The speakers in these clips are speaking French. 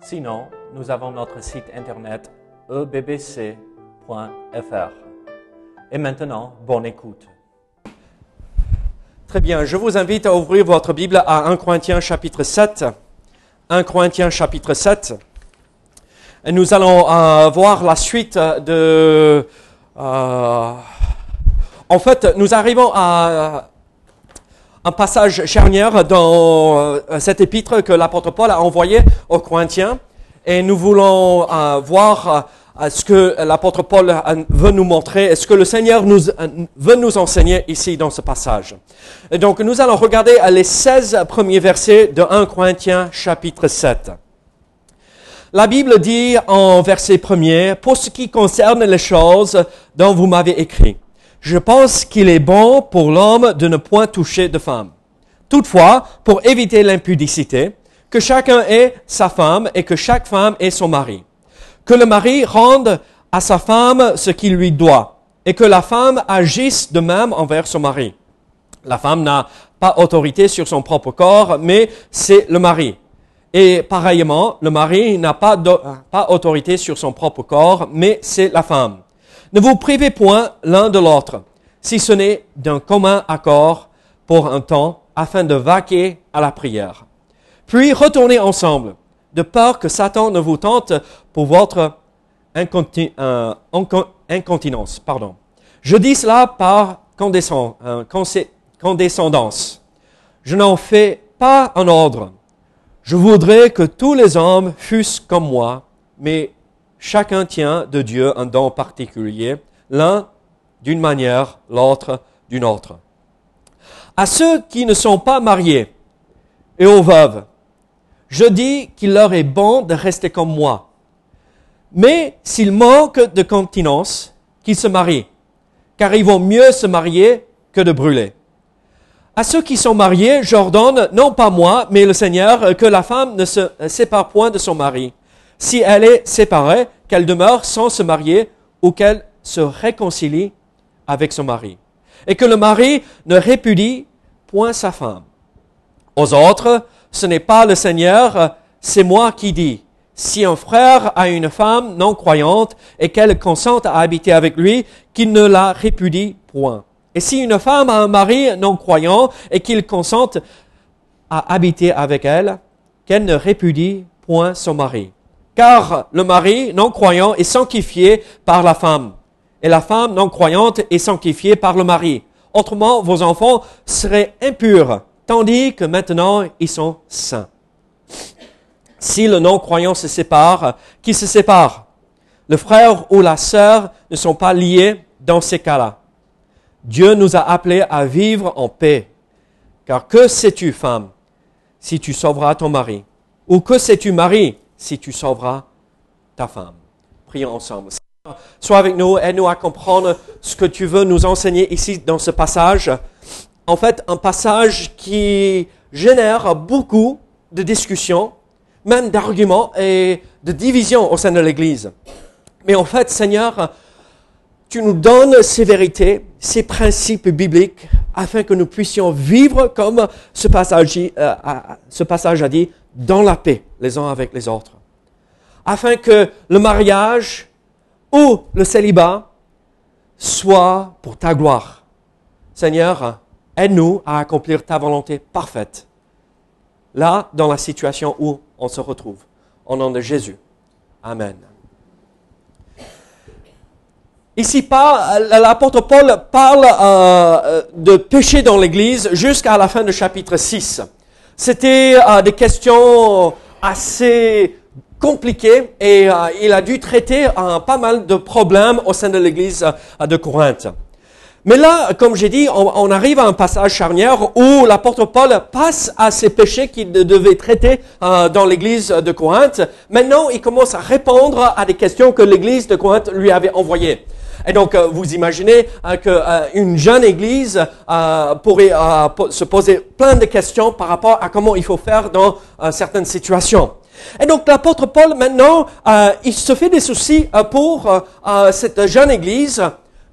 Sinon, nous avons notre site internet ebbc.fr. Et maintenant, bonne écoute. Très bien, je vous invite à ouvrir votre Bible à 1 Corinthiens chapitre 7. 1 Corinthiens chapitre 7. Et nous allons euh, voir la suite de... Euh, en fait, nous arrivons à un passage charnière dans euh, cet épître que l'apôtre Paul a envoyé aux Corinthiens. Et nous voulons euh, voir euh, ce que l'apôtre Paul veut nous montrer et ce que le Seigneur nous, veut nous enseigner ici dans ce passage. Et donc nous allons regarder les 16 premiers versets de 1 Corinthiens chapitre 7. La Bible dit en verset premier, pour ce qui concerne les choses dont vous m'avez écrit, je pense qu'il est bon pour l'homme de ne point toucher de femme. Toutefois, pour éviter l'impudicité, que chacun ait sa femme et que chaque femme ait son mari. Que le mari rende à sa femme ce qu'il lui doit et que la femme agisse de même envers son mari. La femme n'a pas autorité sur son propre corps, mais c'est le mari. Et pareillement, le mari n'a pas, autorité sur son propre corps, mais c'est la femme. Ne vous privez point l'un de l'autre, si ce n'est d'un commun accord pour un temps, afin de vaquer à la prière. Puis retournez ensemble, de peur que Satan ne vous tente pour votre euh, incontinence. Pardon. Je dis cela par euh, condescendance. Je n'en fais pas un ordre. Je voudrais que tous les hommes fussent comme moi, mais chacun tient de Dieu un don particulier, l'un d'une manière, l'autre d'une autre. À ceux qui ne sont pas mariés et aux veuves, je dis qu'il leur est bon de rester comme moi. Mais s'ils manquent de continence, qu'ils se marient, car ils vont mieux se marier que de brûler. À ceux qui sont mariés, j'ordonne, non pas moi, mais le Seigneur, que la femme ne se sépare point de son mari si elle est séparée, qu'elle demeure sans se marier ou qu'elle se réconcilie avec son mari. Et que le mari ne répudie point sa femme. Aux autres, ce n'est pas le Seigneur, c'est moi qui dis. Si un frère a une femme non croyante et qu'elle consente à habiter avec lui, qu'il ne la répudie point. Et si une femme a un mari non croyant et qu'il consente à habiter avec elle, qu'elle ne répudie point son mari car le mari non croyant est sanctifié par la femme, et la femme non croyante est sanctifiée par le mari. Autrement, vos enfants seraient impurs, tandis que maintenant ils sont saints. Si le non-croyant se sépare, qui se sépare? Le frère ou la sœur ne sont pas liés dans ces cas-là. Dieu nous a appelés à vivre en paix. Car que sais-tu, femme, si tu sauveras ton mari? Ou que sais-tu, mari, si tu sauveras ta femme. Prions ensemble. Sois avec nous, aide-nous à comprendre ce que tu veux nous enseigner ici dans ce passage. En fait, un passage qui génère beaucoup de discussions, même d'arguments et de divisions au sein de l'Église. Mais en fait, Seigneur, tu nous donnes ces vérités, ces principes bibliques, afin que nous puissions vivre comme ce passage, euh, ce passage a dit, dans la paix les uns avec les autres. Afin que le mariage ou le célibat soit pour ta gloire. Seigneur, aide-nous à accomplir ta volonté parfaite. Là, dans la situation où on se retrouve. Au nom de Jésus. Amen. Ici, l'apôtre Paul parle euh, de péché dans l'Église jusqu'à la fin du chapitre 6. C'était euh, des questions assez compliquées et euh, il a dû traiter euh, pas mal de problèmes au sein de l'église de Corinthe. Mais là, comme j'ai dit, on, arrive à un passage charnière où l'apôtre Paul passe à ces péchés qu'il devait traiter euh, dans l'église de Corinthe. Maintenant, il commence à répondre à des questions que l'église de Corinthe lui avait envoyées. Et donc, euh, vous imaginez euh, qu'une jeune église pourrait se poser plein de questions par rapport à comment il faut faire dans certaines situations. Et donc l'apôtre Paul, maintenant, il se fait des soucis pour cette jeune église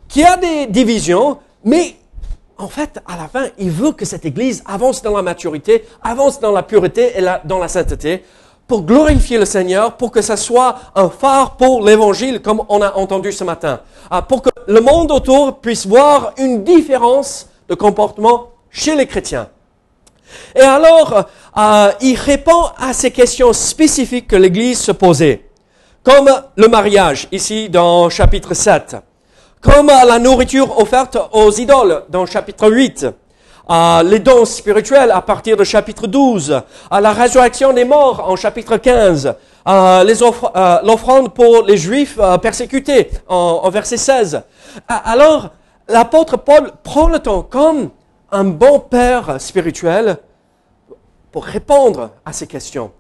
qui a des divisions, mais en fait, à la fin, il veut que cette Église avance dans la maturité, avance dans la pureté et dans la sainteté, pour glorifier le Seigneur, pour que ça soit un phare pour l'Évangile, comme on a entendu ce matin, ah, pour que le monde autour puisse voir une différence de comportement chez les chrétiens. Et alors, euh, il répond à ces questions spécifiques que l'Église se posait, comme le mariage, ici dans chapitre 7 comme la nourriture offerte aux idoles dans chapitre 8, les dons spirituels à partir de chapitre 12, à la résurrection des morts en chapitre 15, l'offrande pour les juifs euh, persécutés en, en verset 16. Alors, l'apôtre Paul prend le temps comme un bon père spirituel pour répondre à ces questions.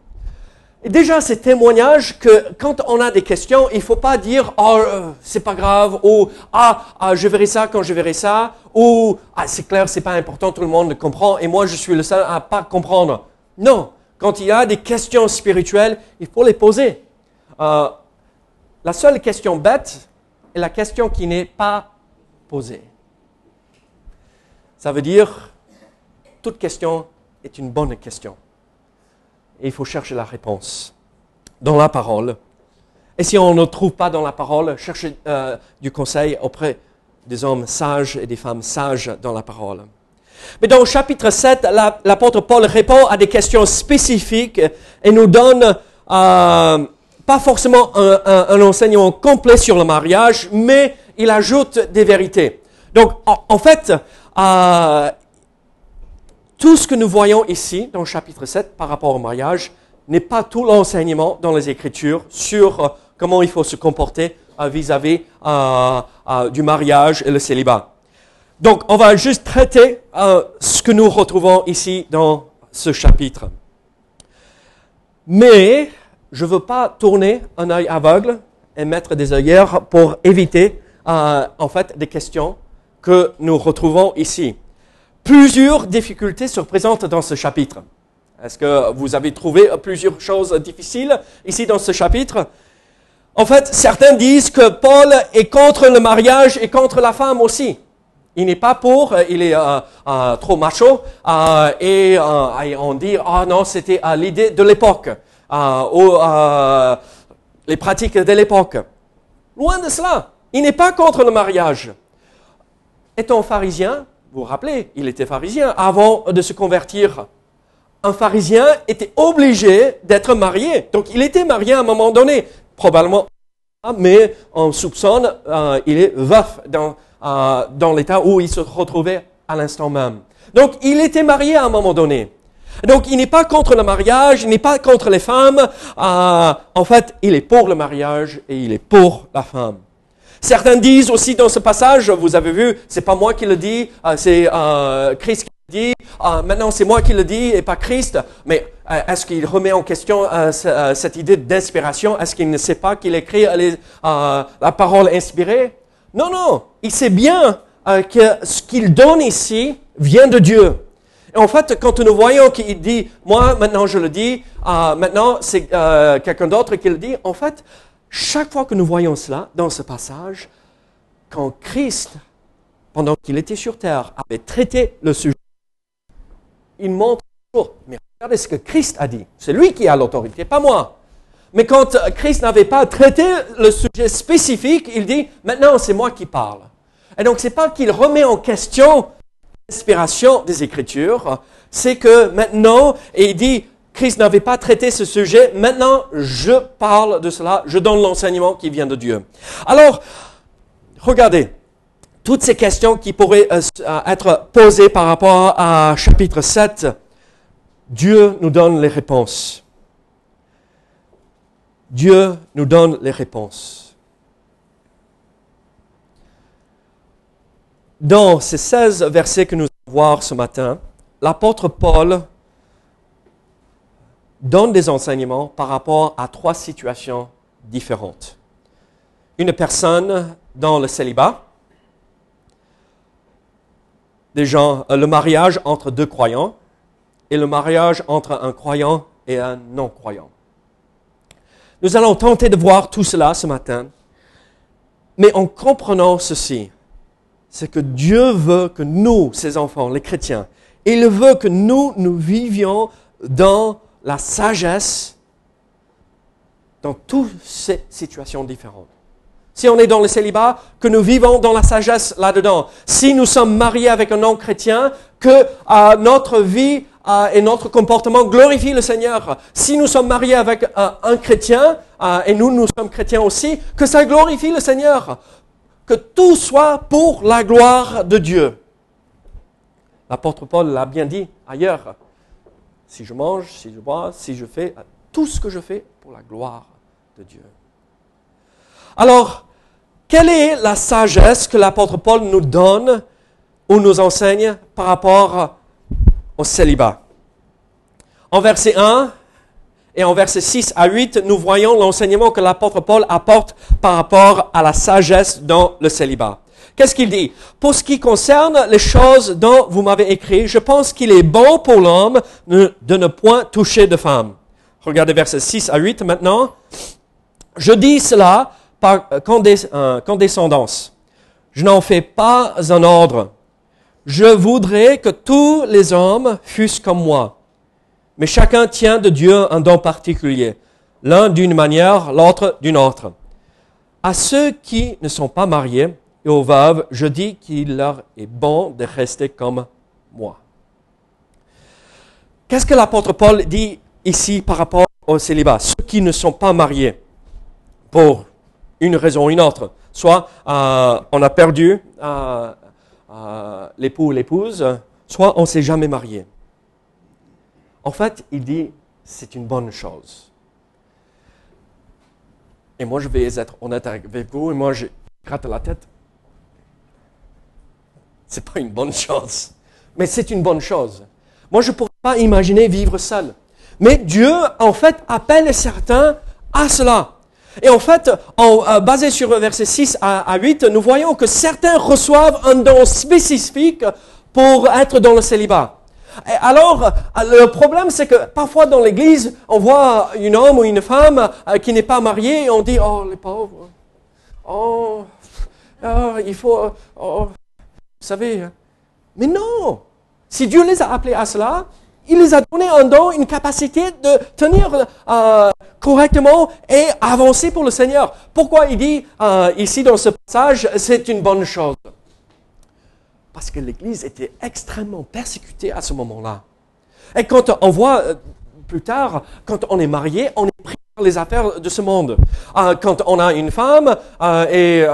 Déjà, ces témoignages que quand on a des questions, il faut pas dire oh c'est pas grave ou ah, ah, je verrai ça quand je verrai ça ou ah c'est clair c'est pas important tout le monde comprend et moi je suis le seul à pas comprendre. Non, quand il y a des questions spirituelles, il faut les poser. Euh, la seule question bête est la question qui n'est pas posée. Ça veut dire toute question est une bonne question et il faut chercher la réponse dans la parole. Et si on ne trouve pas dans la parole, chercher euh, du conseil auprès des hommes sages et des femmes sages dans la parole. Mais dans le chapitre 7, l'apôtre Paul répond à des questions spécifiques et nous donne euh, pas forcément un, enseignement complet sur le mariage, mais il ajoute des vérités. Donc, en, fait, euh, tout ce que nous voyons ici dans le chapitre 7 par rapport au mariage n'est pas tout l'enseignement dans les Écritures sur euh, comment il faut se comporter euh, vis-à-vis euh, du mariage et le célibat. Donc, on va juste traiter ce que nous retrouvons ici dans ce chapitre. Mais je ne veux pas tourner un œil aveugle et mettre des œillères pour éviter en fait des questions que nous retrouvons ici plusieurs difficultés se présentent dans ce chapitre. Est-ce que vous avez trouvé plusieurs choses difficiles ici dans ce chapitre? En fait, certains disent que Paul est contre le mariage et contre la femme aussi. Il n'est pas pour, il est euh, euh, trop macho euh, et, on dit ah non c'était l'idée de l'époque ou les pratiques de l'époque. Loin de cela, il n'est pas contre le mariage. Étant pharisien, vous vous rappelez, il était pharisien avant de se convertir. Un pharisien était obligé d'être marié. Donc il était marié à un moment donné, probablement, mais on soupçonne euh, il est veuf dans, euh, dans l'état où il se retrouvait à l'instant même. Donc il était marié à un moment donné. Donc il n'est pas contre le mariage, il n'est pas contre les femmes. Euh, en fait, il est pour le mariage et il est pour la femme. Certains disent aussi dans ce passage, vous avez vu, c'est pas moi qui le dis, euh, c'est euh, Christ qui le dit. Euh, maintenant, c'est moi qui le dis et pas Christ. Mais est-ce qu'il remet en question cette idée d'inspiration? Est-ce qu'il ne sait pas qu'il écrit la parole inspirée? Non, non. Il sait bien que ce qu'il donne ici vient de Dieu. En fait, quand nous voyons qu'il dit, moi, maintenant je le dis, maintenant c'est quelqu'un d'autre qui le dit, en fait, chaque fois que nous voyons cela dans ce passage, quand Christ, pendant qu'il était sur terre, avait traité le sujet, il montre toujours, mais regardez ce que Christ a dit. C'est lui qui a l'autorité, pas moi. Mais quand Christ n'avait pas traité le sujet spécifique, il dit, maintenant c'est moi qui parle. Et donc c'est pas qu'il remet en question l'inspiration des Écritures, c'est que maintenant, et il dit, Christ n'avait pas traité ce sujet. Maintenant, je parle de cela, je donne l'enseignement qui vient de Dieu. Alors, regardez, toutes ces questions qui pourraient euh, euh, être posées par rapport à chapitre 7, Dieu nous donne les réponses. Dieu nous donne les réponses. Dans ces 16 versets que nous allons voir ce matin, l'apôtre Paul donne des enseignements par rapport à trois situations différentes. Une personne dans le célibat, des gens, euh, le mariage entre deux croyants et le mariage entre un croyant et un non-croyant. Nous allons tenter de voir tout cela ce matin, mais en comprenant ceci, c'est que Dieu veut que nous, ses enfants, les chrétiens, il veut que nous, nous vivions dans la sagesse dans toutes ces situations différentes. Si on est dans le célibat, que nous vivons dans la sagesse là-dedans. Si nous sommes mariés avec un non-chrétien, que euh, notre vie euh, et notre comportement glorifient le Seigneur. Si nous sommes mariés avec euh, un chrétien, et nous, nous sommes chrétiens aussi, que ça glorifie le Seigneur. Que tout soit pour la gloire de Dieu. L'apôtre Paul l'a bien dit ailleurs. Si je mange, si je bois, si je fais tout ce que je fais pour la gloire de Dieu. Alors, quelle est la sagesse que l'apôtre Paul nous donne ou nous enseigne par rapport au célibat? En verset 1 et en verset 6 à 8, nous voyons l'enseignement que l'apôtre Paul apporte par rapport à la sagesse dans le célibat. Qu'est-ce qu'il dit? Pour ce qui concerne les choses dont vous m'avez écrit, je pense qu'il est bon pour l'homme de ne point toucher de femme. Regardez versets 6 à 8 maintenant. Je dis cela par euh, condescendance. Je n'en fais pas un ordre. Je voudrais que tous les hommes fussent comme moi. Mais chacun tient de Dieu un don particulier, l'un d'une manière, l'autre d'une autre. À ceux qui ne sont pas mariés et aux veuves, je dis qu'il leur est bon de rester comme moi. Qu'est-ce que l'apôtre Paul dit ici par rapport au célibat? Ceux qui ne sont pas mariés pour une raison ou une autre. Soit euh, on a perdu euh, euh, l'époux ou l'épouse, soit on ne s'est jamais marié. En fait, il dit, c'est une bonne chose. Et moi, je vais être honnête avec vous, et moi, je gratte la tête. C'est pas une bonne chose, mais c'est une bonne chose. Moi, je ne pourrais pas imaginer vivre seul. Mais Dieu, en fait, appelle certains à cela. Et en fait, en, euh, basé sur verset 6 à, 8, nous voyons que certains reçoivent un don spécifique pour être dans le célibat. Et alors, le problème, c'est que parfois dans l'église, on voit un homme ou une femme euh, qui n'est pas mariée et on dit, oh, les pauvres, oh, oh il faut, oh, vous savez. Hein. Mais non, si Dieu les a appelés à cela, il les a donné un don, une capacité de tenir euh, correctement et avancer pour le Seigneur. Pourquoi il dit euh, ici dans ce passage, c'est une bonne chose? Parce que l'Église était extrêmement persécutée à ce moment-là. Et quand on voit euh, plus tard, quand on est marié, on est pris les affaires de ce monde. quand on a une femme et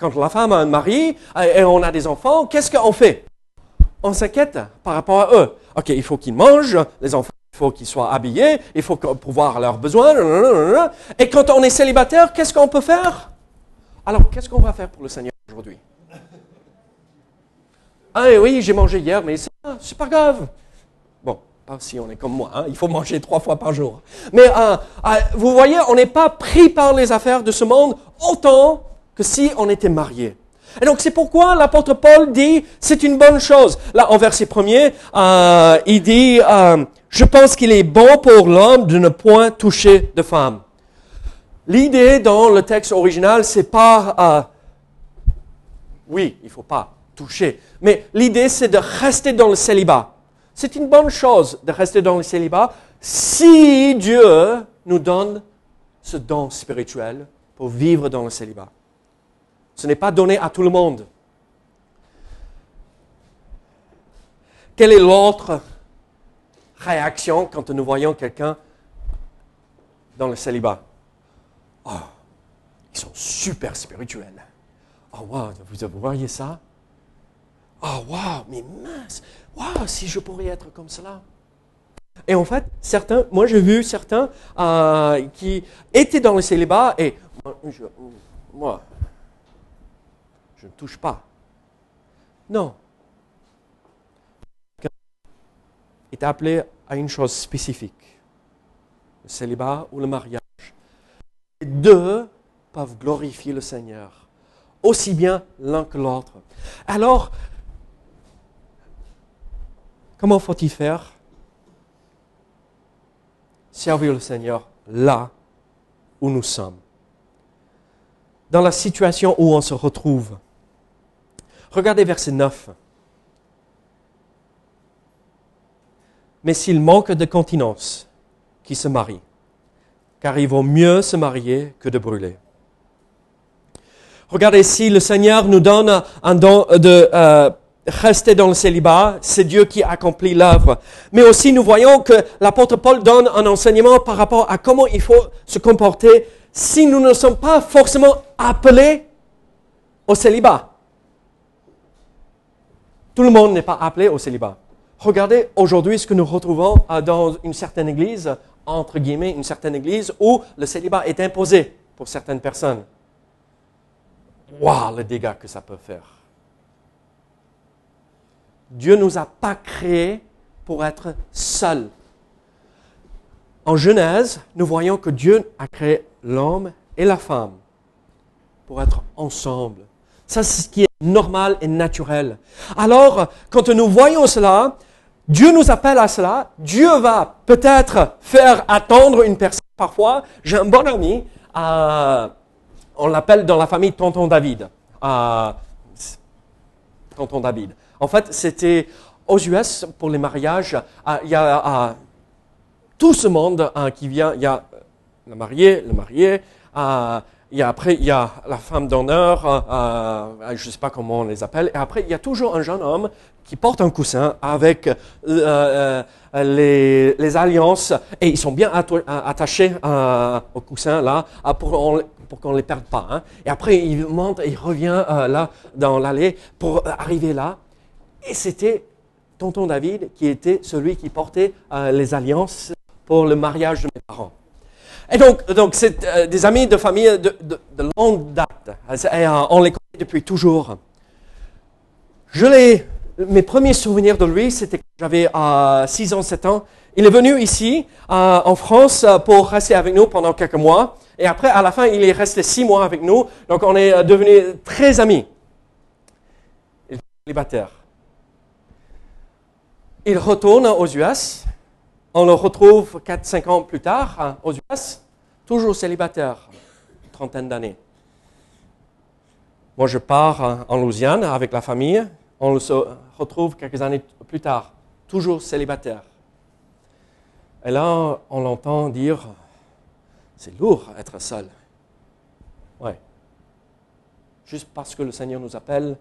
quand la femme a un mari et on a des enfants, qu'est-ce qu'on fait? On s'inquiète par rapport à eux. OK, il faut qu'ils mangent, les enfants, il faut qu'ils soient habillés, il faut pouvoir leurs besoins. Et quand on est célibataire, qu'est-ce qu'on peut faire? Alors, qu'est-ce qu'on va faire pour le Seigneur aujourd'hui? Ah oui, j'ai mangé hier, mais c'est pas grave. Pas si on est comme moi, hein, il faut manger trois fois par jour. Mais euh, euh, vous voyez, on n'est pas pris par les affaires de ce monde autant que si on était marié. Et donc c'est pourquoi l'apôtre Paul dit c'est une bonne chose. Là, en verset premier, euh, il dit euh, je pense qu'il est bon pour l'homme de ne point toucher de femme. L'idée dans le texte original, c'est pas oui, il faut pas toucher, mais l'idée c'est de rester dans le célibat. C'est une bonne chose de rester dans le célibat si Dieu nous donne ce don spirituel pour vivre dans le célibat. Ce n'est pas donné à tout le monde. Quelle est l'autre réaction quand nous voyons quelqu'un dans le célibat? Oh, ils sont super spirituels. Oh, wow, vous voyez ça? Oh, wow, mais mince, wow, si je pourrais être comme cela. Et en fait, certains, moi j'ai vu certains euh, qui étaient dans le célibat et moi, je, moi je ne touche pas. Non. est appelé à une chose spécifique, le célibat ou le mariage. Les deux peuvent glorifier le Seigneur, aussi bien l'un que l'autre. Alors, comment faut-il faire Servir le Seigneur là où nous sommes, dans la situation où on se retrouve. Regardez verset 9. mais s'il manque de continence, qui se marie, car il vaut mieux se marier que de brûler. Regardez, si le Seigneur nous donne un don de euh, rester dans le célibat, c'est Dieu qui accomplit l'œuvre. Mais aussi, nous voyons que l'apôtre Paul donne un enseignement par rapport à comment il faut se comporter si nous ne sommes pas forcément appelés au célibat. Tout le monde n'est pas appelé au célibat. Regardez aujourd'hui ce que nous retrouvons euh, dans une certaine église, entre guillemets, une certaine église où le célibat est imposé pour certaines personnes. Waouh, le dégât que ça peut faire. Dieu ne nous a pas créés pour être seuls. En Genèse, nous voyons que Dieu a créé l'homme et la femme pour être ensemble. Ça, c'est ce qui est normal et naturel. Alors, quand nous voyons cela, Dieu nous appelle à cela. Dieu va peut-être faire attendre une personne parfois. J'ai un bon ami, euh, on l'appelle dans la famille Tonton David. Euh, Tonton David. En fait, c'était aux US pour les mariages. Euh, il y a tout ce monde qui vient. Il y a le marié, le marié. Et après, il y a la femme d'honneur, je ne sais pas comment on les appelle. Et après, il y a toujours un jeune homme qui portent un coussin avec euh, euh, les, alliances et ils sont bien attachés euh, au coussin là pour, qu'on ne les perde pas. Hein. Et après, il monte et il revient là dans l'allée pour arriver là. Et c'était tonton David qui était celui qui portait les alliances pour le mariage de mes parents. Et donc, donc c'est des amis de famille de, longue date. on les connaît depuis toujours. Je l'ai mes premiers souvenirs de lui, c'était quand j'avais 6 ans, 7 ans. Il est venu ici, euh, en France, euh, pour rester avec nous pendant quelques mois. Et après, à la fin, il est resté 6 mois avec nous. Donc, on est euh, devenus très amis. Il est célibataire. Il retourne aux US. On le retrouve 4-5 ans plus tard hein, aux US. Toujours célibataire, trentaine d'années. Moi, je pars en Louisiane avec la famille on se retrouve quelques années plus tard, toujours célibataire. Et là, on l'entend dire, c'est lourd être seul. Ouais. Juste parce que le Seigneur nous appelle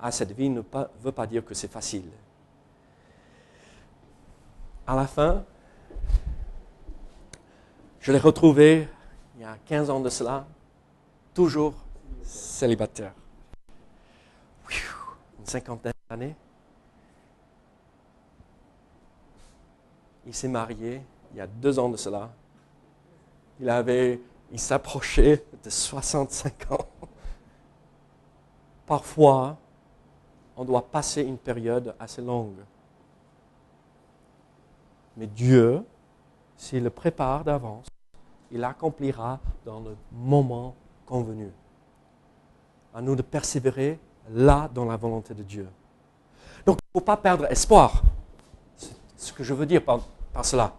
à cette vie ne veut pas dire que c'est facile. À la fin, je l'ai retrouvé il y a 15 ans de cela, toujours célibataire cinquantaine d'années. Il s'est marié il y a deux ans de cela. Il avait, il s'approchait de 65 ans. Parfois, on doit passer une période assez longue. Mais Dieu, s'il le prépare d'avance, il accomplira dans le moment convenu. À nous de persévérer là dans la volonté de Dieu. Donc, il ne faut pas perdre espoir. C'est ce que je veux dire par, cela.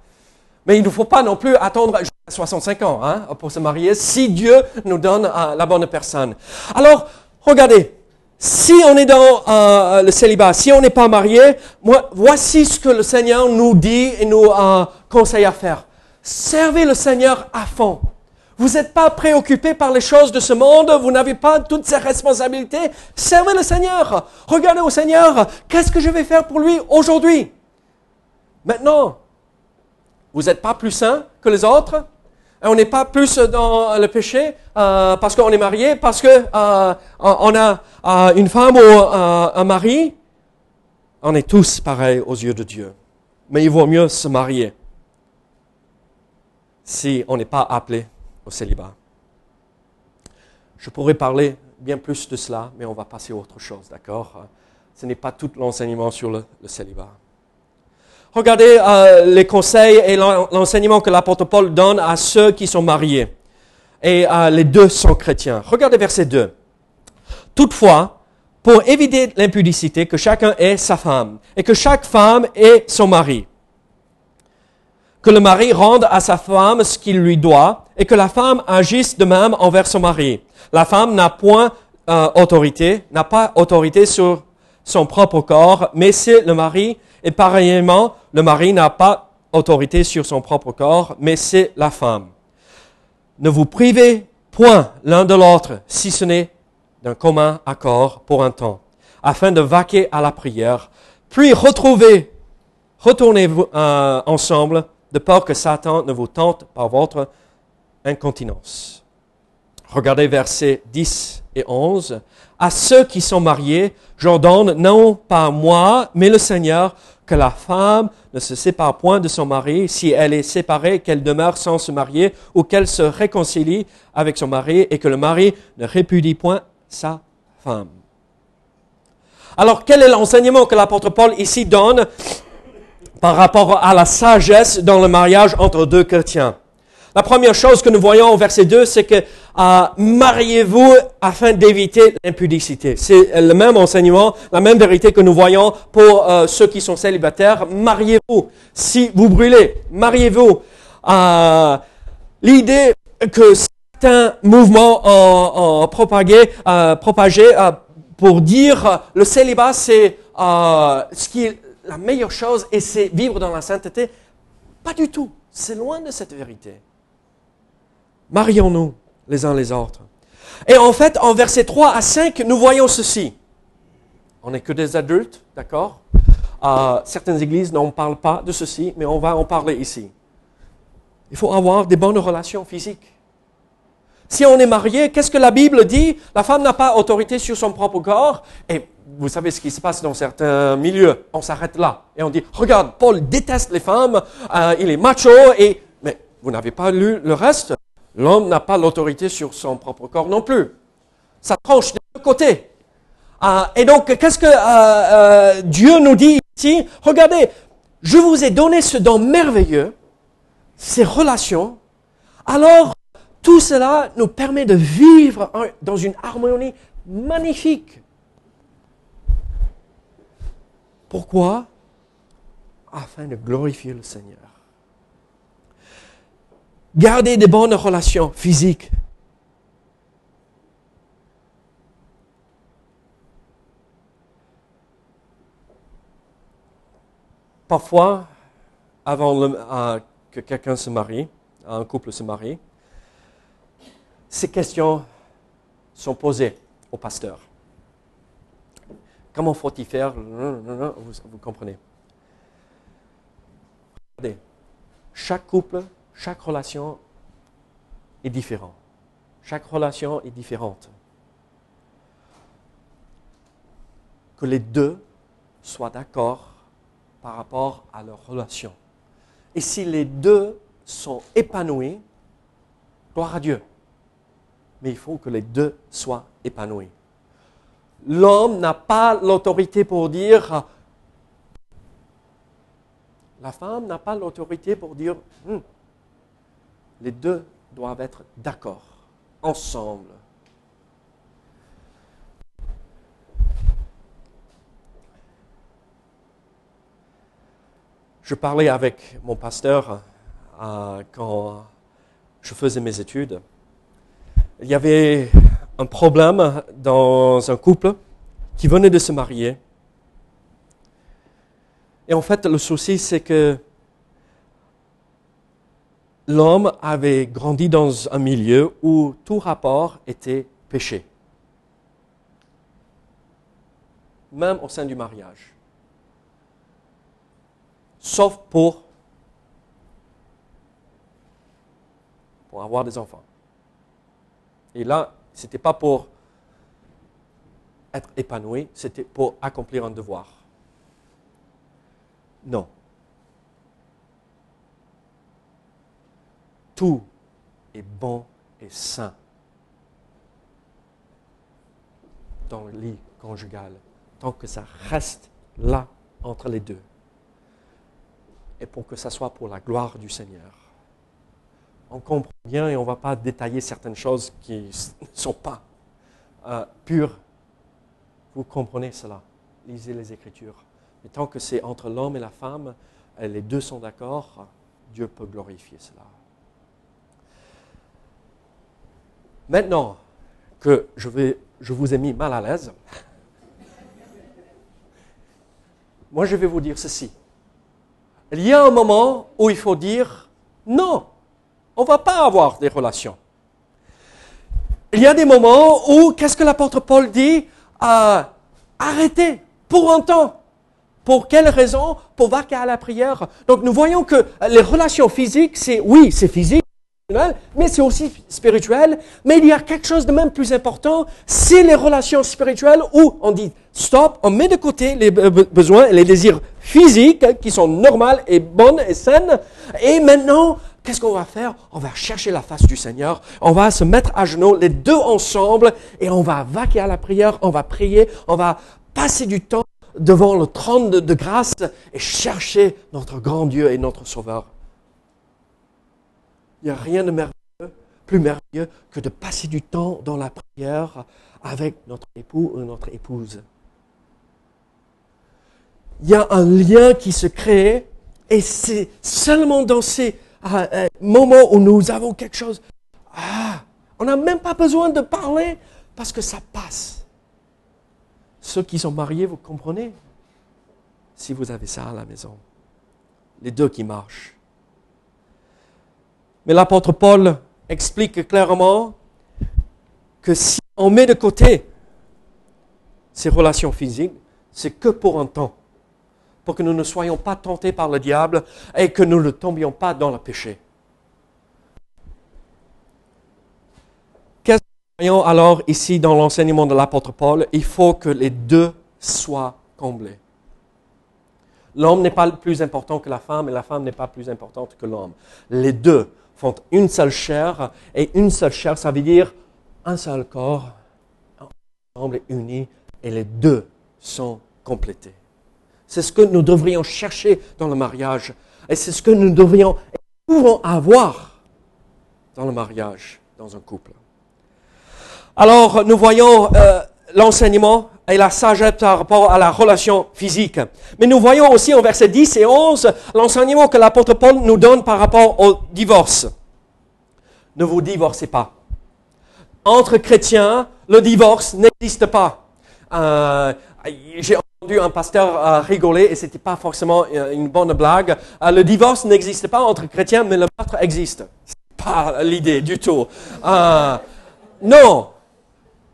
Mais il ne faut pas non plus attendre jusqu'à 65 ans hein, pour se marier si Dieu nous donne euh, la bonne personne. Alors, regardez, si on est dans euh, le célibat, si on n'est pas marié, moi, voici ce que le Seigneur nous dit et nous euh, conseille à faire. Servez le Seigneur à fond. Vous n'êtes pas préoccupé par les choses de ce monde, vous n'avez pas toutes ces responsabilités. Servez le Seigneur. Regardez au Seigneur, qu'est-ce que je vais faire pour lui aujourd'hui? Maintenant, vous n'êtes pas plus saint que les autres? On n'est pas plus dans le péché euh, parce qu'on est marié, parce qu'on euh, on a euh, une femme ou un mari. On est tous pareils aux yeux de Dieu. Mais il vaut mieux se marier si on n'est pas appelé au célibat. Je pourrais parler bien plus de cela, mais on va passer à autre chose, d'accord? Ce n'est pas tout l'enseignement sur le, célibat. Regardez euh, les conseils et l'enseignement que l'apôtre Paul donne à ceux qui sont mariés. Et euh, les deux sont chrétiens. Regardez verset 2. Toutefois, pour éviter l'impudicité, que chacun ait sa femme et que chaque femme ait son mari. Que le mari rende à sa femme ce qu'il lui doit et que la femme agisse de même envers son mari. La femme n'a point euh, autorité, n'a pas autorité sur son propre corps, mais c'est le mari. Et pareillement, le mari n'a pas autorité sur son propre corps, mais c'est la femme. Ne vous privez point l'un de l'autre, si ce n'est d'un commun accord pour un temps, afin de vaquer à la prière, puis retrouvez, retournez euh, ensemble, de peur que Satan ne vous tente par votre incontinence. Regardez versets 10 et 11. À ceux qui sont mariés, j'ordonne non pas moi, mais le Seigneur, que la femme ne se sépare point de son mari si elle est séparée, qu'elle demeure sans se marier, ou qu'elle se réconcilie avec son mari, et que le mari ne répudie point sa femme. Alors, quel est l'enseignement que l'apôtre Paul ici donne par rapport à la sagesse dans le mariage entre deux chrétiens? La première chose que nous voyons au verset 2, c'est que euh, mariez-vous afin d'éviter l'impudicité. C'est le même enseignement, la même vérité que nous voyons pour euh, ceux qui sont célibataires. Mariez-vous. Si vous brûlez, mariez-vous. Euh, L'idée que un mouvement en, propagé, euh, euh, pour dire le célibat, c'est ce qui est la meilleure chose et c'est vivre dans la sainteté. Pas du tout. C'est loin de cette vérité. Marions-nous les uns les autres. Et en fait, en versets 3 à 5, nous voyons ceci. On n'est que des adultes, d'accord? Certaines églises n'en parlent pas de ceci, mais on va en parler ici. Il faut avoir des bonnes relations physiques. Si on est marié, qu'est-ce que la Bible dit? La femme n'a pas autorité sur son propre corps. Et vous savez ce qui se passe dans certains milieux. On s'arrête là et on dit, regarde, Paul déteste les femmes, euh, il est macho, et... Mais vous n'avez pas lu le reste? L'homme n'a pas l'autorité sur son propre corps non plus. Ça tranche de deux côtés. Euh, et donc, qu'est-ce que euh, Dieu nous dit ici? Regardez, je vous ai donné ce don merveilleux, ces relations. Alors, tout cela nous permet de vivre dans une harmonie magnifique. Pourquoi? Afin de glorifier le Seigneur. Garder de bonnes relations physiques. Parfois, avant euh, que quelqu'un se marie, un couple se marie, ces questions sont posées au pasteur. Comment faut-il faire? Vous, comprenez. Regardez, chaque couple, chaque relation est différente. Chaque relation est différente. Que les deux soient d'accord par rapport à leur relation. Et si les deux sont épanouis, gloire à Dieu mais il faut que les deux soient épanouis. L'homme n'a pas l'autorité pour dire, la femme n'a pas l'autorité pour dire, hmm, les deux doivent être d'accord, ensemble. Je parlais avec mon pasteur euh, quand je faisais mes études il y avait un problème dans un couple qui venait de se marier. Et en fait, le souci, c'est que l'homme avait grandi dans un milieu où tout rapport était péché, même au sein du mariage, sauf pour, avoir des enfants. Et là, ce n'était pas pour être épanoui, c'était pour accomplir un devoir. Non. Tout est bon et sain dans le lit conjugal. tant que ça reste là entre les deux. Et pour que ça soit pour la gloire du Seigneur. On comprend bien et on ne va pas détailler certaines choses qui ne sont pas euh, pures. Vous comprenez cela. Lisez les Écritures. Mais tant que c'est entre l'homme et la femme, les deux sont d'accord, Dieu peut glorifier cela. Maintenant que je, vous ai mis mal à l'aise, moi je vais vous dire ceci. Il y a un moment où il faut dire non, on ne va pas avoir des relations. Il y a des moments où, qu'est-ce que l'apôtre Paul dit? Euh, Arrêtez pour un temps. Pour quelle raison? Pour vaquer à la prière. Donc nous voyons que les relations physiques, c'est oui, c'est physique, mais c'est aussi spirituel. Mais il y a quelque chose de même plus important, c'est les relations spirituelles où on dit stop, on met de côté les besoins et les désirs physiques qui sont normaux et bonnes et saines. Et maintenant, qu'est-ce qu'on va faire? On va chercher la face du Seigneur, on va se mettre à genoux, les deux ensemble, et on va vaquer à la prière, on va prier, on va passer du temps devant le trône de, grâce et chercher notre grand Dieu et notre Sauveur. Il n'y a rien de merveilleux, plus merveilleux que de passer du temps dans la prière avec notre époux ou notre épouse. Il y a un lien qui se crée et c'est seulement dans ces ah, euh, moments où nous avons quelque chose. Ah, on n'a même pas besoin de parler parce que ça passe. Ceux qui sont mariés, vous comprenez? Si vous avez ça à la maison. Les deux qui marchent. Mais l'apôtre Paul explique clairement que si on met de côté ces relations physiques, c'est que pour un temps, pour que nous ne soyons pas tentés par le diable et que nous ne tombions pas dans le péché. Voyons alors ici dans l'enseignement de l'apôtre Paul, il faut que les deux soient comblés. L'homme n'est pas plus important que la femme et la femme n'est pas plus importante que l'homme. Les deux font une seule chair et une seule chair, ça veut dire un seul corps, ensemble unis et les deux sont complétés. C'est ce que nous devrions chercher dans le mariage et c'est ce que nous devrions et avoir dans le mariage, dans un couple. Alors, nous voyons euh, l'enseignement et la sagesse par rapport à la relation physique. Mais nous voyons aussi en versets 10 et 11 l'enseignement que l'apôtre Paul nous donne par rapport au divorce. Ne vous divorcez pas. Entre chrétiens, le divorce n'existe pas. Euh, j'ai entendu un pasteur euh, rigoler et c'était pas forcément une bonne blague. le divorce n'existe pas entre chrétiens, mais le meurtre existe. C'est pas l'idée du tout. non,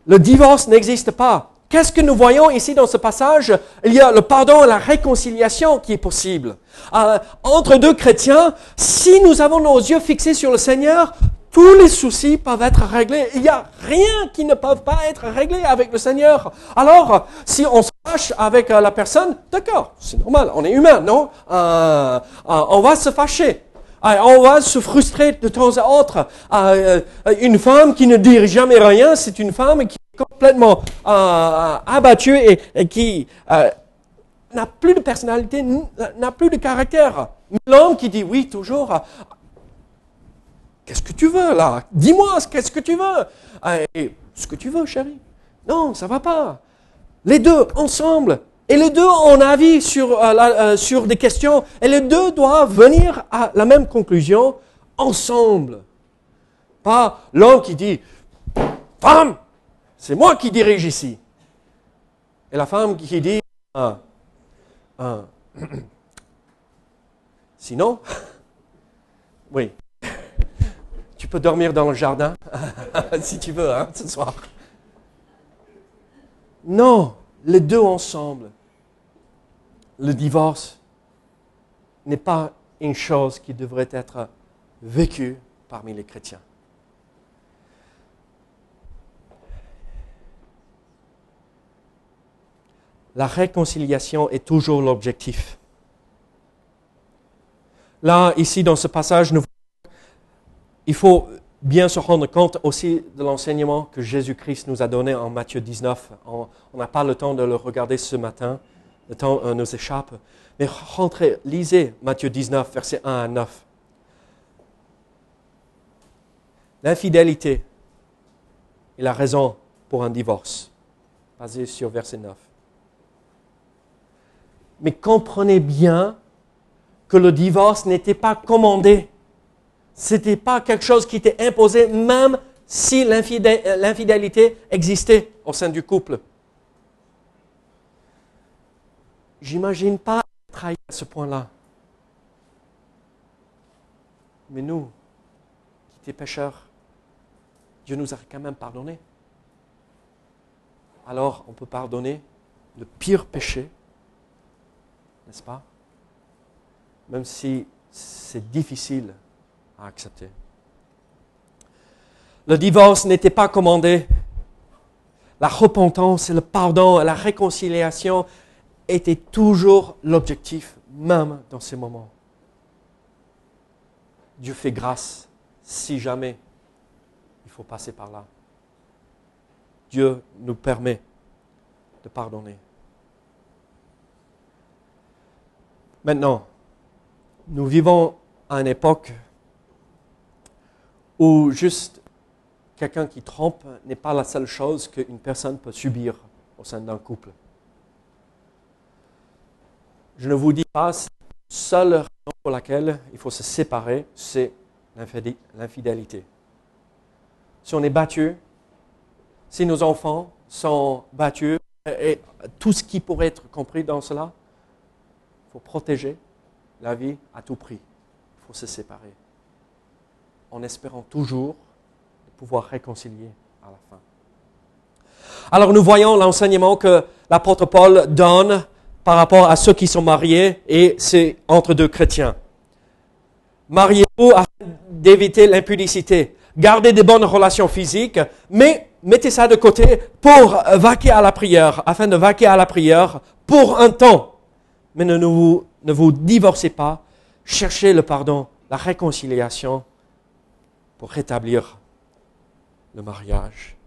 le divorce n'existe pas. Qu'est-ce que nous voyons ici dans ce passage? Il y a le pardon et la réconciliation qui est possible. Euh, entre deux chrétiens, si nous avons nos yeux fixés sur le Seigneur, tous les soucis peuvent être réglés. Il n'y a rien qui ne peut pas être réglé avec le Seigneur. Alors, si on se fâche avec euh, la personne, d'accord, c'est normal, on est humain, non? Euh, On va se fâcher. Ah, on va se frustrer de temps à autre. Euh, une femme qui ne dit jamais rien, c'est une femme qui complètement euh, abattue et, qui euh, n'a plus de personnalité, n'a plus de caractère. L'homme qui dit oui toujours, qu'est-ce que tu veux là? Dis-moi, qu'est-ce que tu veux? Ah, Ce que tu veux, chérie. Non, ça va pas. Les deux ensemble, et les deux ont avis sur, euh, sur des questions. Et les deux doivent venir à la même conclusion ensemble. Pas l'homme qui dit, femme, c'est moi qui dirige ici. Et la femme qui dit, ah, ah. sinon, oui, tu peux dormir dans le jardin si tu veux, hein, ce soir. Non, les deux ensemble le divorce n'est pas une chose qui devrait être vécue parmi les chrétiens. La réconciliation est toujours l'objectif. Là, ici, dans ce passage, il faut bien se rendre compte aussi de l'enseignement que Jésus-Christ nous a donné en Matthieu 19. On n'a pas le temps de le regarder ce matin, le temps euh, nous échappe. Mais rentrez, lisez Matthieu 19, versets 1 à 9. L'infidélité est la raison pour un divorce, basé sur verset 9. Mais comprenez bien que le divorce n'était pas commandé. Ce n'était pas quelque chose qui était imposé, même si l'infidélité existait au sein du couple. J'imagine pas trahir à ce point-là. Mais nous, qui étions pécheurs, Dieu nous a quand même pardonné. Alors, on peut pardonner le pire péché, n'est-ce pas? Même si c'est difficile à accepter. Le divorce n'était pas commandé. La repentance le pardon la réconciliation étaient toujours l'objectif, même dans ces moments. Dieu fait grâce si jamais il faut passer par là. Dieu nous permet de pardonner. Maintenant, nous vivons à une époque où juste quelqu'un qui trompe n'est pas la seule chose qu'une personne peut subir au sein d'un couple. Je ne vous dis pas, la seule raison pour laquelle il faut se séparer, c'est l'infidélité. Si on est battu, si nos enfants sont battus, et tout ce qui pourrait être compris dans cela, protéger la vie à tout prix. Il faut se séparer en espérant toujours pouvoir réconcilier à la fin. Alors nous voyons l'enseignement que l'apôtre Paul donne par rapport à ceux qui sont mariés et c'est entre deux chrétiens. Mariez-vous afin d'éviter l'impudicité. Gardez des bonnes relations physiques, mais mettez ça de côté pour vaquer à la prière, afin de vaquer à la prière pour un temps. Mais ne vous, ne vous divorcez pas, cherchez le pardon, la réconciliation pour rétablir le mariage.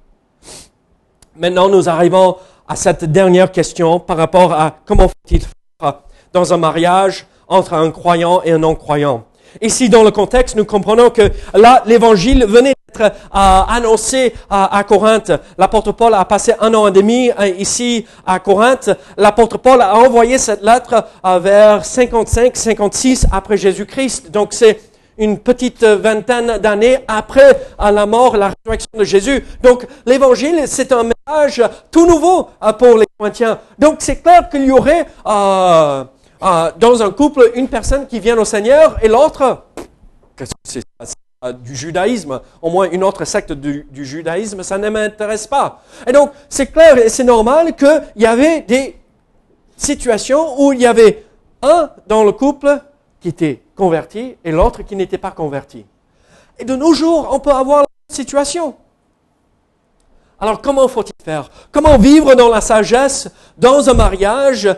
Maintenant, nous arrivons à cette dernière question par rapport à comment faut-il faire dans un mariage entre un croyant et un non-croyant. Ici, dans le contexte, nous comprenons que là, l'évangile venait d'être euh, annoncé à, Corinthe. L'apôtre Paul a passé un an et demi euh, ici à Corinthe. L'apôtre Paul a envoyé cette lettre euh, vers 55, 56 après Jésus-Christ. Donc, c'est une petite vingtaine d'années après la mort, la résurrection de Jésus. Donc l'évangile, c'est un message tout nouveau euh, pour les Corinthiens. Donc c'est clair qu'il y aurait euh, euh, dans un couple une personne qui vient au Seigneur et l'autre, qu'est-ce que c'est du judaïsme, au moins une autre secte du, judaïsme, ça ne m'intéresse pas. Et donc, c'est clair et c'est normal qu'il y avait des situations où il y avait un dans le couple qui était converti et l'autre qui n'était pas converti. Et de nos jours, on peut avoir la situation. Alors comment faut-il faire? Comment vivre dans la sagesse, dans un mariage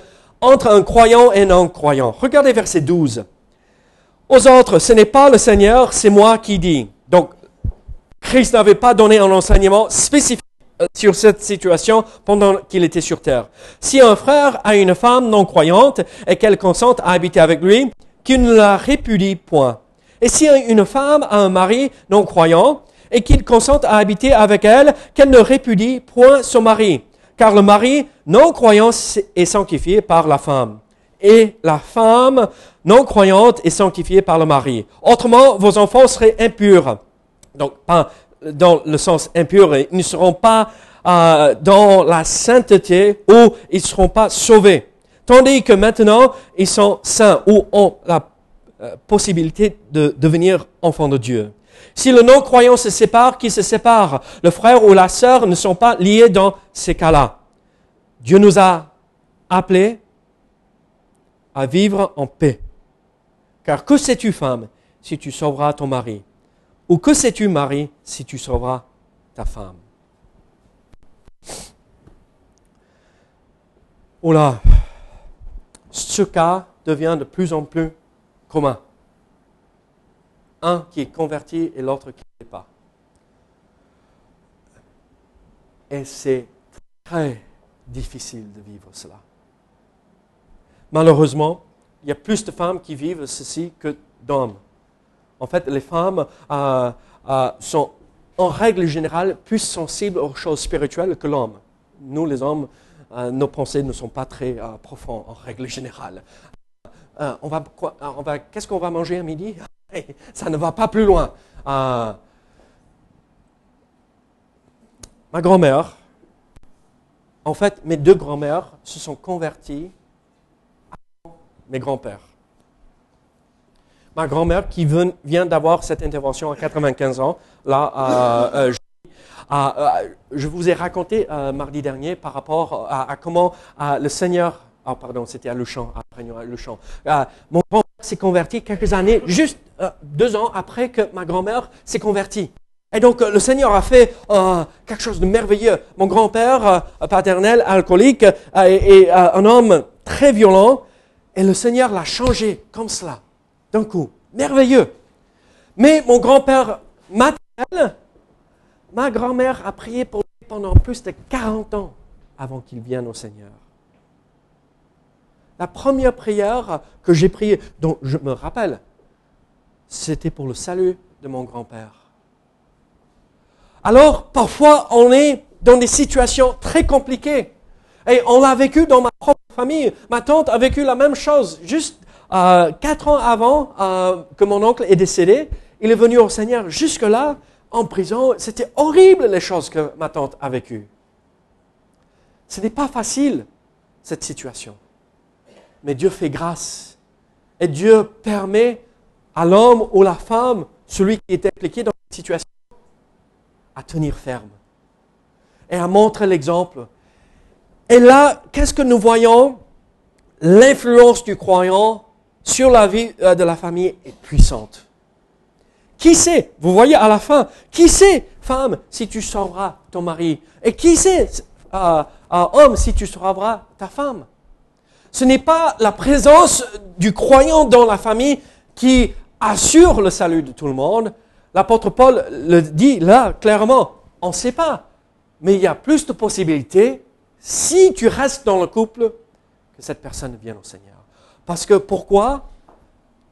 entre un croyant et un non-croyant? Regardez verset 12. Aux autres, ce n'est pas le Seigneur, c'est moi qui dis. Donc, Christ n'avait pas donné un enseignement spécifique euh, sur cette situation pendant qu'il était sur terre. Si un frère a une femme non croyante et qu'elle consente à habiter avec lui, qu'il ne la répudie point. Et si une femme a un mari non croyant et qu'il consente à habiter avec elle, qu'elle ne répudie point son mari, car le mari non croyant est sanctifié par la femme, et la femme non croyante est sanctifiée par le mari. Autrement, vos enfants seraient impurs. Donc, pas dans le sens impur, ils ne seront pas euh, dans la sainteté ou ils ne seront pas sauvés. Tandis que maintenant, ils sont saints ou ont la euh, possibilité de devenir enfants de Dieu. Si le non-croyant se sépare, qui se sépare? Le frère ou la sœur ne sont pas liés dans ces cas-là. Dieu nous a appelés à vivre en paix. Car que sais-tu, femme, si tu sauveras ton mari? Ou que sais-tu, mari, si tu sauveras ta femme? Oh là, ce cas devient de plus en plus commun. Un qui est converti et l'autre qui n'est pas. Et c'est très difficile de vivre cela. Malheureusement, il y a plus de femmes qui vivent ceci que d'hommes. En fait, les femmes euh, euh, sont en règle générale plus sensibles aux choses spirituelles que l'homme. Nous, les hommes, euh, nos pensées ne sont pas très profondes en règle générale. on va, on qu'est-ce qu'on va manger à midi? Ça ne va pas plus loin. ma grand-mère, en fait, mes deux grand-mères se sont converties mes grands-pères. Ma grand-mère qui vient d'avoir cette intervention à 95 ans, là, euh, euh, euh, je vous ai raconté mardi dernier par rapport à, comment le Seigneur, oh pardon, c'était à Le Champ, après Le Champ, mon grand-père s'est converti quelques années, juste deux ans après que ma grand-mère s'est convertie. Et donc le Seigneur a fait euh, quelque chose de merveilleux. Mon grand-père euh, paternel, alcoolique, euh, et un homme très violent, et le Seigneur l'a changé comme cela, d'un coup. Merveilleux. Mais mon grand-père maternel, ma grand-mère a prié pour lui pendant plus de 40 ans avant qu'il vienne au Seigneur. La première prière que j'ai priée, dont je me rappelle, c'était pour le salut de mon grand-père. Alors, parfois, on est dans des situations très compliquées. Et on l'a vécu dans ma propre famille. Ma tante a vécu la même chose. Juste euh, quatre ans avant euh, que mon oncle est décédé, il est venu au Seigneur jusque-là, en prison. C'était horrible les choses que ma tante a vécues. Ce n'est pas facile, cette situation. Mais Dieu fait grâce. Et Dieu permet à l'homme ou la femme, celui qui est impliqué dans cette situation, à tenir ferme et à montrer l'exemple. Et là, qu'est-ce que nous voyons? L'influence du croyant sur la vie euh, de la famille est puissante. Qui sait, vous voyez à la fin, qui sait, femme, si tu sauveras ton mari? Et qui sait, euh, euh, homme, si tu sauveras ta femme? Ce n'est pas la présence du croyant dans la famille qui assure le salut de tout le monde, L'apôtre Paul le dit là clairement, on ne sait pas. Mais il y a plus de possibilités si tu restes dans le couple que cette personne vienne au Seigneur. Parce que pourquoi?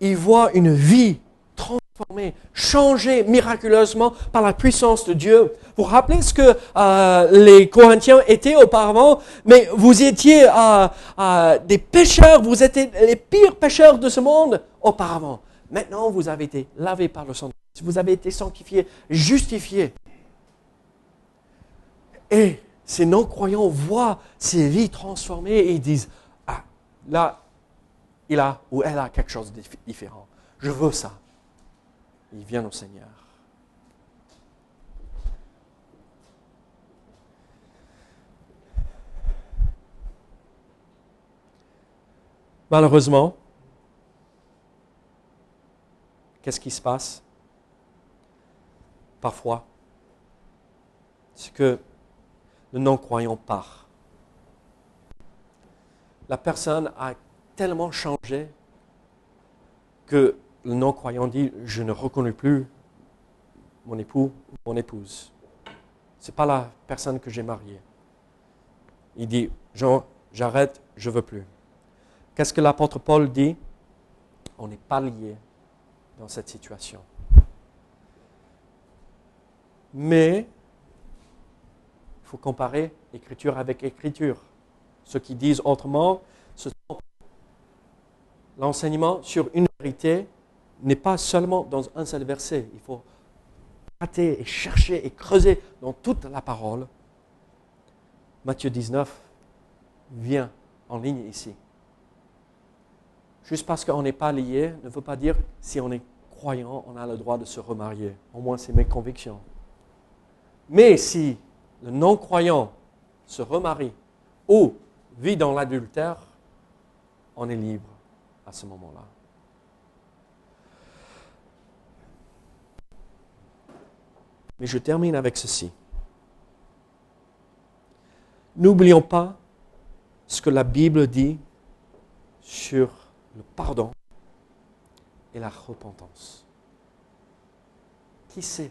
Il voit une vie transformée, changée miraculeusement par la puissance de Dieu. Vous vous rappelez ce que euh, les Corinthiens étaient auparavant? Mais vous étiez euh, euh, des pécheurs, vous étiez les pires pécheurs de ce monde auparavant. Maintenant, vous avez été lavés par le sang de Christ. Vous avez été sanctifiés, justifiés. Et ces non-croyants voient ces vies transformées et ils disent, ah, là, il a ou elle a quelque chose de différent. Je veux ça. Ils viennent au Seigneur. Malheureusement, Qu'est-ce qui se passe? Parfois, c'est que le non-croyant part. La personne a tellement changé que le non-croyant dit Je ne reconnais plus mon époux ou mon épouse. Ce n'est pas la personne que j'ai mariée. Il dit j'arrête, je ne veux plus. Qu'est-ce que l'apôtre Paul dit? On n'est pas lié dans cette situation. Mais faut comparer écriture avec écriture. Ceux qui disent autrement, l'enseignement sur une vérité n'est pas seulement dans un seul verset. Il faut et chercher et creuser dans toute la parole. Matthieu 19 vient en ligne ici. Juste parce qu'on n'est pas lié ne veut pas dire si on est croyant, on a le droit de se remarier. Au moins, c'est mes convictions. Mais si le non-croyant se remarie ou vit dans l'adultère, on est libre à ce moment-là. Mais je termine avec ceci. N'oublions pas ce que la Bible dit sur le pardon et la repentance. Qui sait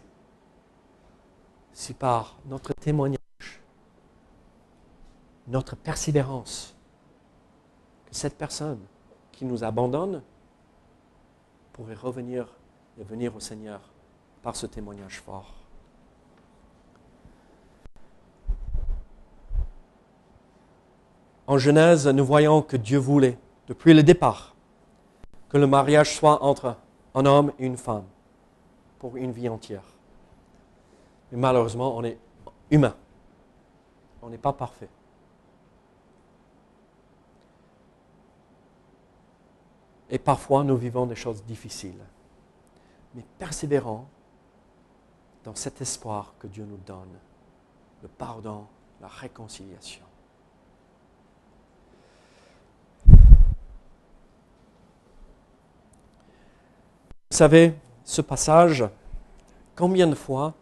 si par notre témoignage notre persévérance, que cette personne qui nous abandonne pourrait revenir et venir au Seigneur par ce témoignage fort. En Genèse, nous voyons que Dieu voulait, depuis le départ, que le mariage soit entre un homme et une femme pour une vie entière. Mais malheureusement, on est humain. On n'est pas parfait. Et parfois, nous vivons des choses difficiles. Mais persévérons dans cet espoir que Dieu nous donne, le pardon, la réconciliation. Vous savez, ce passage, combien de fois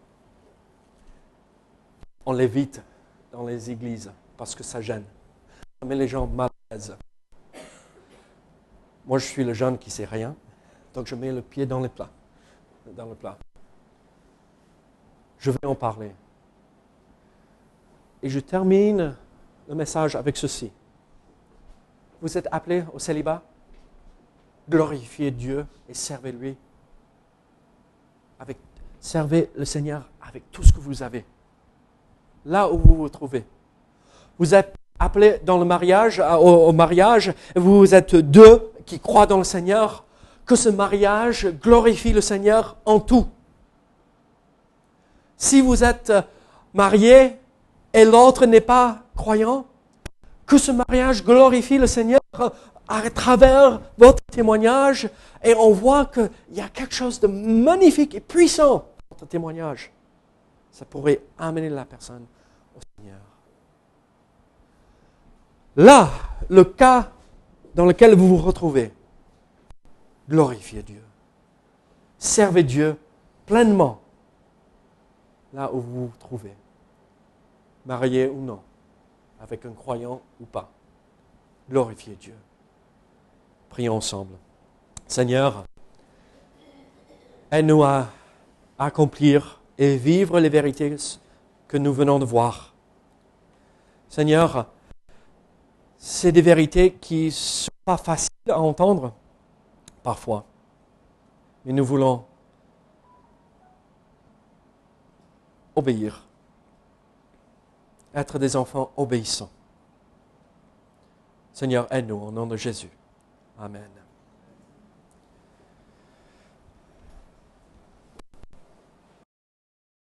on l'évite dans les églises parce que ça gêne. Ça met les gens mal à l'aise. Moi, je suis le jeune qui ne sait rien, donc je mets le pied dans le plat. Dans le plat. Je vais en parler. Et je termine le message avec ceci. Vous êtes appelés au célibat? Glorifiez Dieu et servez-lui. Servez le Seigneur avec tout ce que vous avez. Là où vous vous trouvez. Vous êtes appelés dans le mariage, au mariage, vous êtes deux qui croient dans le Seigneur, que ce mariage glorifie le Seigneur en tout. Si vous êtes marié et l'autre n'est pas croyant, que ce mariage glorifie le Seigneur à travers votre témoignage et on voit qu'il y a quelque chose de magnifique et puissant dans votre témoignage. Ça pourrait amener la personne au Seigneur. Là, le cas dans lequel vous vous retrouvez, glorifiez Dieu. Servez Dieu pleinement là où vous vous trouvez, marié ou non, avec un croyant ou pas. Glorifiez Dieu. Prions ensemble. Seigneur, aide-nous à accomplir et vivre les vérités que nous venons de voir. Seigneur, c'est des vérités qui ne sont pas faciles à entendre parfois. Mais nous voulons obéir, être des enfants obéissants. Seigneur, aide-nous au nom de Jésus. Amen.